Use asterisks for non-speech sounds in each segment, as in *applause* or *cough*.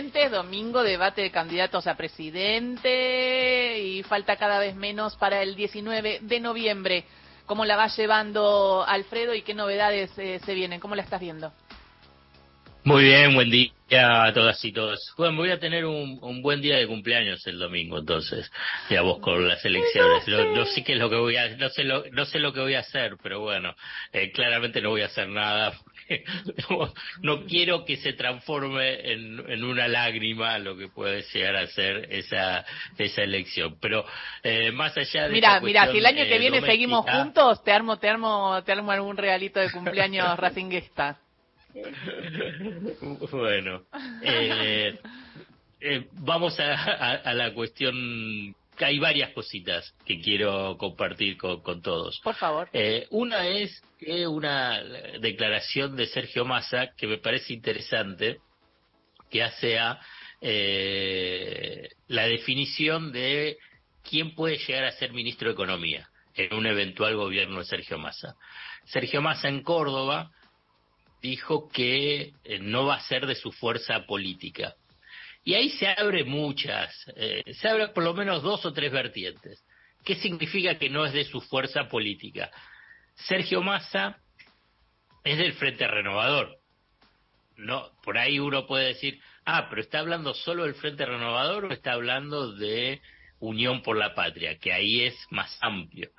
Corrientes, domingo debate de candidatos a presidente y falta cada vez menos para el 19 de noviembre. ¿Cómo la va llevando Alfredo y qué novedades eh, se vienen? ¿Cómo la estás viendo? Muy bien, buen día a todas y todos. Bueno, voy a tener un, buen día de cumpleaños el domingo, entonces, ya vos con las elecciones. No, sé qué es lo que voy a, no sé lo, no sé lo que voy a hacer, pero bueno, eh, claramente no voy a hacer nada. Porque *laughs* no, quiero que se transforme en, una lágrima lo que puede llegar a ser esa, esa elección. Pero eh, más allá de. Mira, mira, si el año que eh, viene seguimos juntos, te armo, te armo, te armo algún regalito de cumpleaños *laughs* racinguista. *laughs* bueno, eh, eh, vamos a, la cuestión que hay varias cositas que quiero compartir con, todos. Por favor. Eh, una es una declaración de Sergio Massa que me parece interesante, que hace a la definición de quién puede llegar a ser ministro de Economía en un eventual gobierno de Sergio Massa. Sergio Massa en Córdoba dijo que eh, no va a ser de su fuerza política. Y ahí se abre muchas, eh, se abre por lo menos dos o tres vertientes. ¿Qué significa que no es de su fuerza política? Sergio Massa es del Frente Renovador. No, por ahí uno puede decir, ah, pero está hablando solo del Frente Renovador o está hablando de Unión por la Patria, que ahí es más amplio.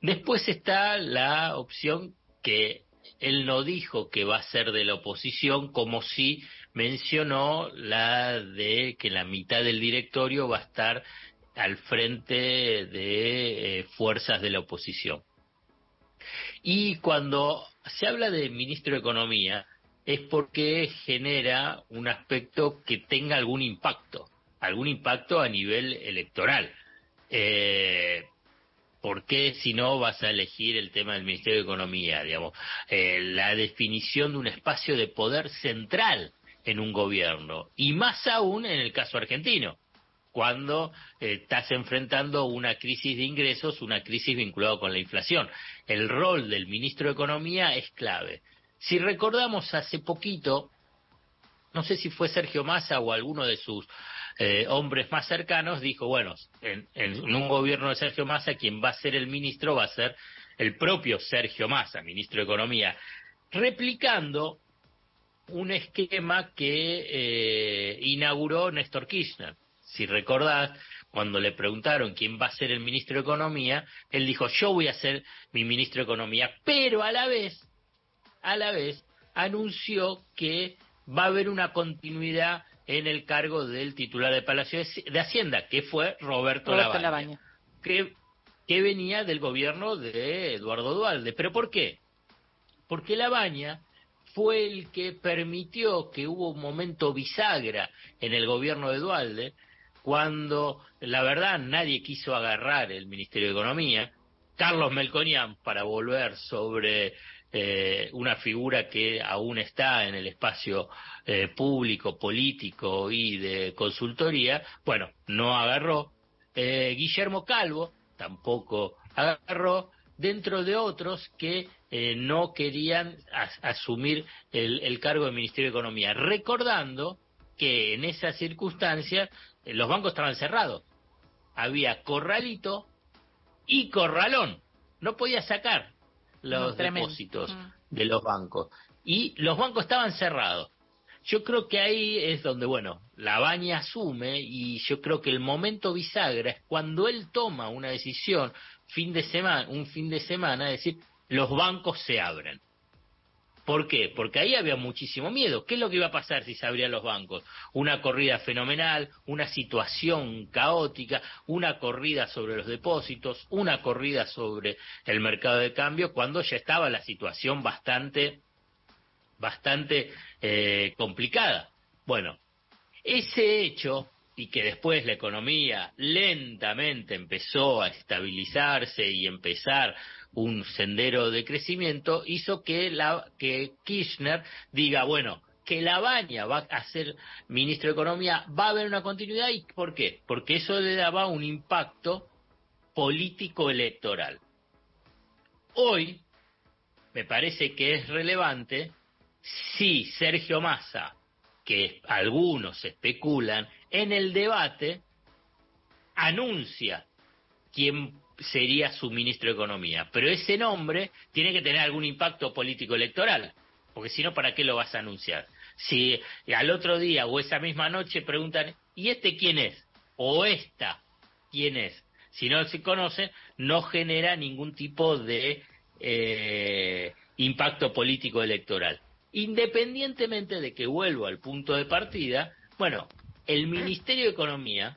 Después está la opción que él no dijo que va a ser de la oposición, como si mencionó la de que la mitad del directorio va a estar al frente de eh, fuerzas de la oposición. Y cuando se habla de ministro de Economía, es porque genera un aspecto que tenga algún impacto, algún impacto a nivel electoral. Eh, ¿por qué si no vas a elegir el tema del Ministerio de Economía? Digamos, eh, la definición de un espacio de poder central en un gobierno, y más aún en el caso argentino, cuando eh, estás enfrentando una crisis de ingresos, una crisis vinculada con la inflación. El rol del ministro de Economía es clave. Si recordamos hace poquito, no sé si fue Sergio Massa o alguno de sus eh, hombres más cercanos, dijo, bueno, en, un gobierno de Sergio Massa, quien va a ser el ministro va a ser el propio Sergio Massa, ministro de Economía, replicando un esquema que eh, inauguró Néstor Kirchner. Si recordás, cuando le preguntaron quién va a ser el ministro de Economía, él dijo, yo voy a ser mi ministro de Economía, pero a la vez, a la vez, anunció que va a haber una continuidad en el cargo del titular de Palacio de Hacienda, que fue Roberto, Labaña, Que, que venía del gobierno de Eduardo Dualde. ¿Pero por qué? Porque Labaña fue el que permitió que hubo un momento bisagra en el gobierno de Dualde, cuando la verdad nadie quiso agarrar el Ministerio de Economía. Carlos Melconian, para volver sobre eh, una figura que aún está en el espacio eh, público, político y de consultoría, bueno, no agarró. Eh, Guillermo Calvo tampoco agarró, dentro de otros que no querían asumir el, cargo del Ministerio de Economía, recordando que en esa circunstancia los bancos estaban cerrados. Había corralito y corralón. No podía sacar los depósitos mm. de los bancos. Y los bancos estaban cerrados. Yo creo que ahí es donde, bueno, la baña asume y yo creo que el momento bisagra es cuando él toma una decisión fin de semana, un fin de semana, es decir, los bancos se abren. ¿Por qué? Porque ahí había muchísimo miedo. ¿Qué es lo que iba a pasar si se abrían los bancos? Una corrida fenomenal, una situación caótica, una corrida sobre los depósitos, una corrida sobre el mercado de cambio, cuando ya estaba la situación bastante, bastante eh, complicada. Bueno, ese hecho y que después la economía lentamente empezó a estabilizarse y empezar un sendero de crecimiento, hizo que, la, que Kirchner diga, bueno, que la baña va a ser ministro de Economía, va a haber una continuidad. ¿Y por qué? Porque eso le daba un impacto político electoral. Hoy, me parece que es relevante si Sergio Massa que algunos especulan, en el debate anuncia quién sería su ministro de Economía. Pero ese nombre tiene que tener algún impacto político electoral, porque si no, ¿para qué lo vas a anunciar? Si al otro día o esa misma noche preguntan, ¿y este quién es? O esta, ¿quién es? Si no se conoce, no genera ningún tipo de eh, impacto político electoral. Independientemente de que vuelvo al punto de partida, bueno, el Ministerio de Economía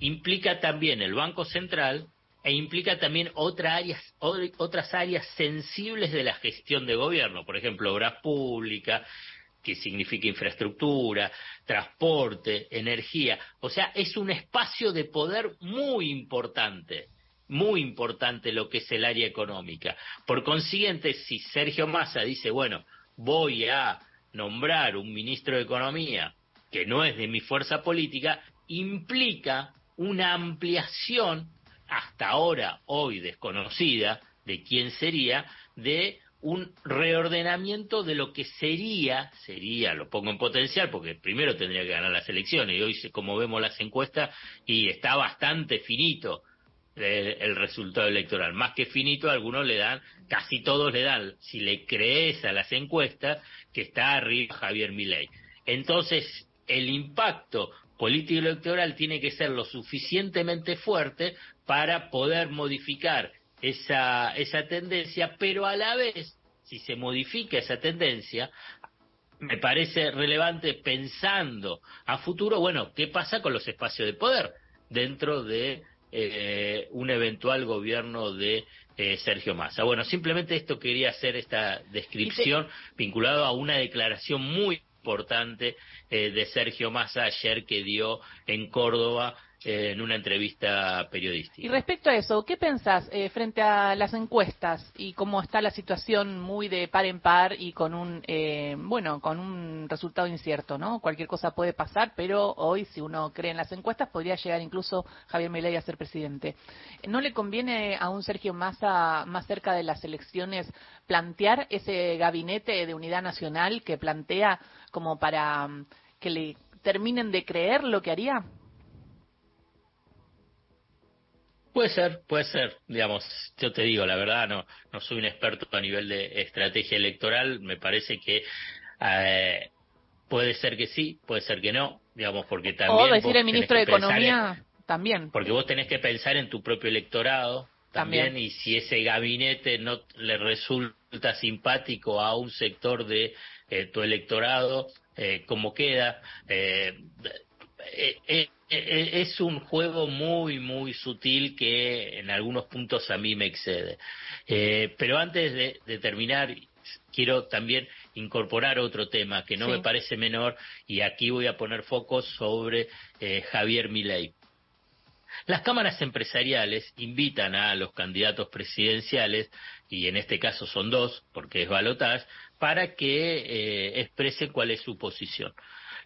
implica también el Banco Central e implica también otra áreas, otras áreas sensibles de la gestión de gobierno, por ejemplo, obras públicas, que significa infraestructura, transporte, energía. O sea, es un espacio de poder muy importante, muy importante lo que es el área económica. Por consiguiente, si Sergio Massa dice, bueno, voy a nombrar un ministro de Economía que no es de mi fuerza política, implica una ampliación hasta ahora, hoy desconocida, de quién sería, de un reordenamiento de lo que sería, sería, lo pongo en potencial, porque primero tendría que ganar las elecciones, y hoy, como vemos las encuestas, y está bastante finito el, resultado electoral, más que finito, algunos le dan, casi todos le dan, si le crees a las encuestas, que está arriba Javier Milei. Entonces, el impacto político electoral tiene que ser lo suficientemente fuerte para poder modificar esa, esa tendencia, pero a la vez, si se modifica esa tendencia, me parece relevante pensando a futuro, bueno, ¿qué pasa con los espacios de poder dentro de eh, un eventual gobierno de eh, Sergio Massa? Bueno, simplemente esto quería hacer esta descripción vinculado a una declaración muy importante eh, de Sergio Massa ayer que dio en Córdoba en una entrevista periodística. Y respecto a eso, ¿qué pensás eh, frente a las encuestas y cómo está la situación muy de par en par y con un, eh, bueno, con un resultado incierto, ¿no? Cualquier cosa puede pasar, pero hoy, si uno cree en las encuestas, podría llegar incluso Javier Milei a ser presidente. ¿No le conviene a un Sergio Massa más cerca de las elecciones plantear ese gabinete de unidad nacional que plantea como para mm, que le terminen de creer lo que haría? Puede ser, puede ser. Digamos, yo te digo, la verdad, no, no soy un experto a nivel de estrategia electoral. Me parece que eh, puede ser que sí, puede ser que no. Digamos, porque también. O decir el ministro de Economía también. Porque vos tenés que pensar en tu propio electorado también, y si ese gabinete no le resulta simpático a un sector de eh, tu electorado, eh, como queda. Eh, es un juego muy, muy sutil que en algunos puntos a mí me excede. Eh, pero antes de, terminar, quiero también incorporar otro tema que no me parece menor y aquí voy a poner foco sobre Javier Milei. Las cámaras empresariales invitan a los candidatos presidenciales, y en este caso son dos, porque es balotage, para que expresen cuál es su posición.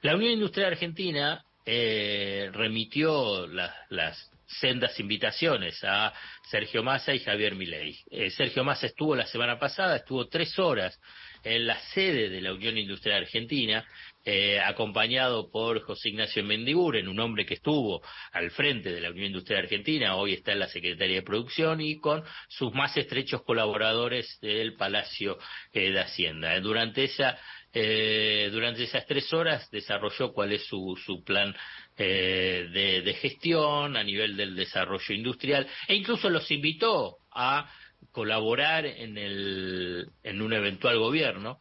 La Unión Industrial Argentina eh, remitió las sendas invitaciones a Sergio Massa y Javier Milei. Eh, Sergio Massa estuvo la semana pasada, estuvo tres horas en la sede de la Unión Industrial Argentina, eh, acompañado por José Ignacio Mendiguren, un hombre que estuvo al frente de la Unión Industrial Argentina, hoy está en la Secretaría de Producción, y con sus más estrechos colaboradores del Palacio de Hacienda. Durante esa eh, durante esas tres horas desarrolló cuál es su, su plan eh, de, gestión a nivel del desarrollo industrial e incluso los invitó a colaborar en, el, en un eventual gobierno.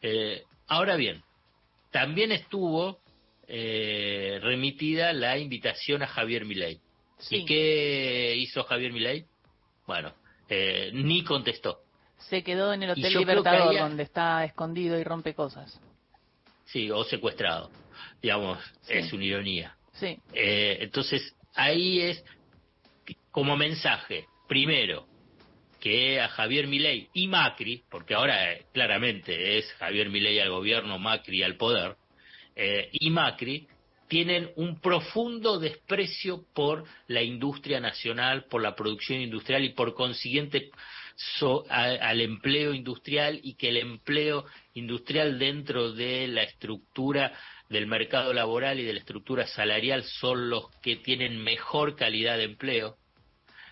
Eh, ahora bien, también estuvo remitida la invitación a Javier Milei. ¿Y qué hizo Javier Milei? Bueno, ni contestó se quedó en el Hotel Libertador, donde está escondido y rompe cosas. Sí, o secuestrado. Digamos, es una ironía. Sí. Eh, entonces, ahí es como mensaje, primero, que a Javier Milei y Macri, porque ahora eh, claramente es Javier Milei al gobierno, Macri al poder, eh, y Macri tienen un profundo desprecio por la industria nacional, por la producción industrial y por consiguiente al empleo industrial y que el empleo industrial dentro de la estructura del mercado laboral y de la estructura salarial son los que tienen mejor calidad de empleo.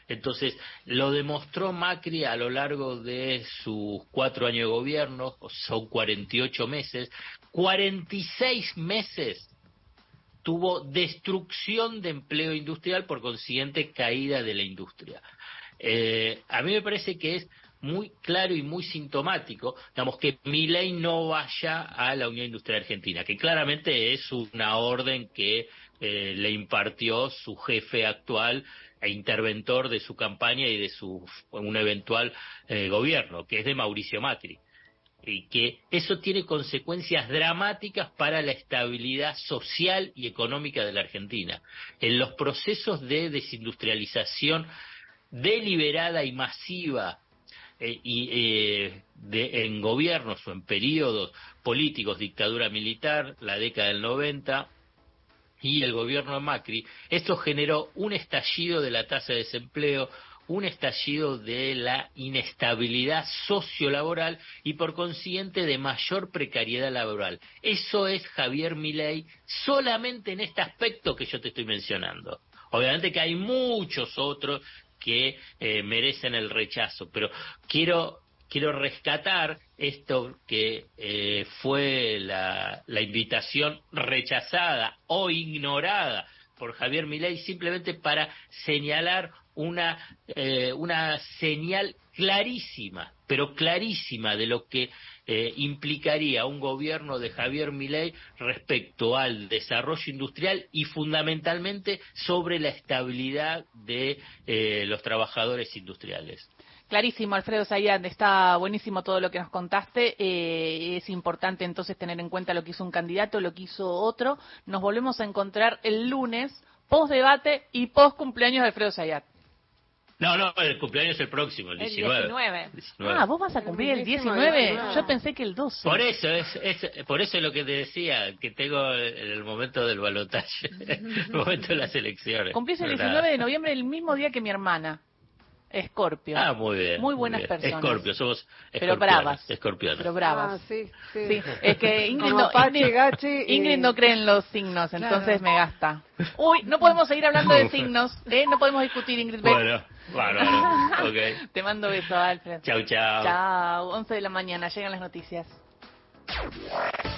Entonces, lo demostró Macri a lo largo de sus cuatro años de gobierno, son 48 meses, 46 meses tuvo destrucción de empleo industrial, por consiguiente caída de la industria. Eh, a mí me parece que es muy claro y muy sintomático, digamos, que mi ley no vaya a la Unión Industrial Argentina, que claramente es una orden que eh, le impartió su jefe actual e interventor de su campaña y de su un eventual eh, gobierno, que es de Mauricio Macri. Y que eso tiene consecuencias dramáticas para la estabilidad social y económica de la Argentina. En los procesos de desindustrialización deliberada y masiva eh, y eh, de, en gobiernos o en periodos políticos, dictadura militar, la década del 90 y el gobierno de Macri, esto generó un estallido de la tasa de desempleo, un estallido de la inestabilidad sociolaboral y por consiguiente de mayor precariedad laboral. Eso es Javier Milei solamente en este aspecto que yo te estoy mencionando. Obviamente que hay muchos otros que eh, merecen el rechazo, pero quiero quiero rescatar esto que eh, fue la, invitación rechazada o ignorada por Javier Milei simplemente para señalar una, eh, una señal clarísima, pero clarísima de lo que eh, implicaría un gobierno de Javier Milei respecto al desarrollo industrial y fundamentalmente sobre la estabilidad de eh, los trabajadores industriales. Clarísimo, Alfredo Zayat, está buenísimo todo lo que nos contaste. Eh, es importante entonces tener en cuenta lo que hizo un candidato, lo que hizo otro. Nos volvemos a encontrar el lunes, post debate y post cumpleaños de Alfredo Zayat. No, no, el cumpleaños es el próximo, el 19. El 19. Ah, vos vas a cumplir el 19. Yo pensé que el 12. Por eso, es, es, por eso es lo que te decía, que tengo en el momento del balotaje, *laughs* el momento de las elecciones. Cumplís el 19 de noviembre, el mismo día que mi hermana. Escorpio. Ah, muy bien. Muy buenas personas. Escorpio, somos Pero bravas. Escorpiones. Pero bravas. Ah, sí, sí. es que Ingrid, no, Ingrid, no cree en los signos, entonces me gasta. Uy, no podemos seguir hablando de signos, ¿eh? No podemos discutir, Ingrid. Bueno, bueno, ok. *laughs* Te mando besos, Alfred. Chau, chau. Chau, 11 de la mañana, llegan las noticias.